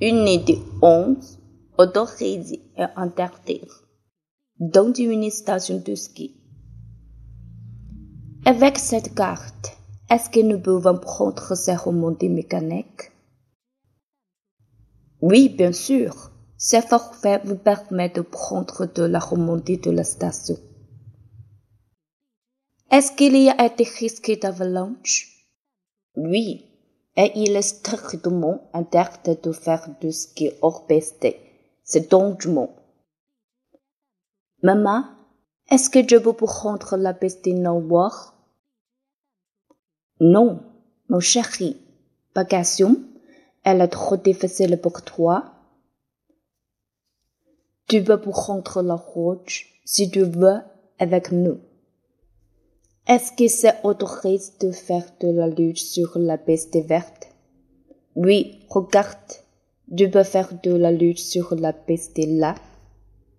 une de onze autorisée et interdire dans une station de ski. Avec cette carte, est-ce que nous pouvons prendre ces remontées mécaniques? Oui, bien sûr. Ce forfait vous permet de prendre de la remontée de la station. Est-ce qu'il y a des risques d'avalanche? Oui, et il est strictement interdit de faire du ski hors piste. C'est dangereux. Maman, est-ce que je peux prendre la piste noire? Non, mon chéri, pas question. Elle est trop difficile pour toi. Tu peux prendre la route si tu veux avec nous. Est-ce que c'est autorisé de faire de la lutte sur la piste verte? Oui, regarde, tu peux faire de la lutte sur la piste là.